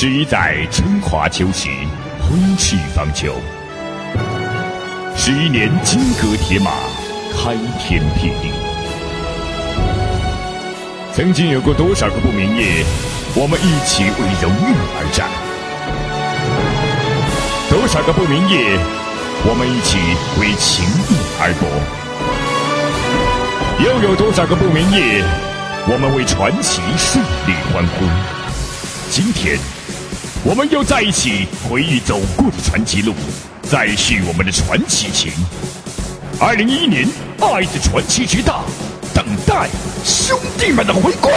十一载春华秋实，挥斥方遒。十一年金戈铁马，开天辟地。曾经有过多少个不眠夜，我们一起为荣誉而战；多少个不眠夜，我们一起为情义而搏；又有多少个不眠夜，我们为传奇胜利欢呼。今天，我们又在一起回忆走过的传奇路。再续我们的传奇情。二零一一年，爱的传奇之大，等待兄弟们的回归。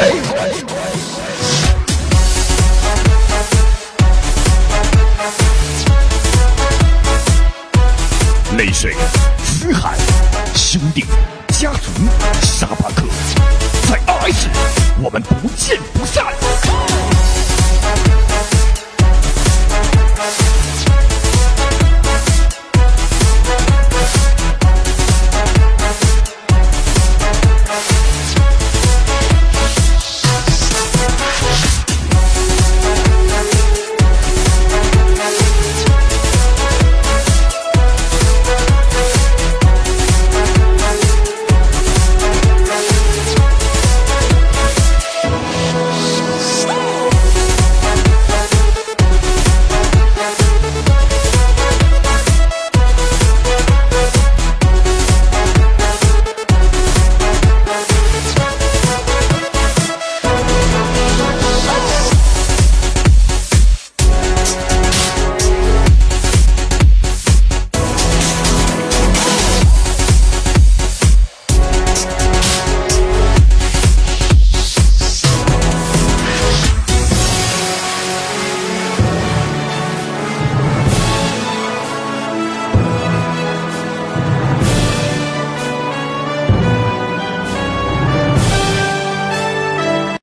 泪水、嘶喊、兄弟、家族、沙巴克，在爱 s 我们不见不散。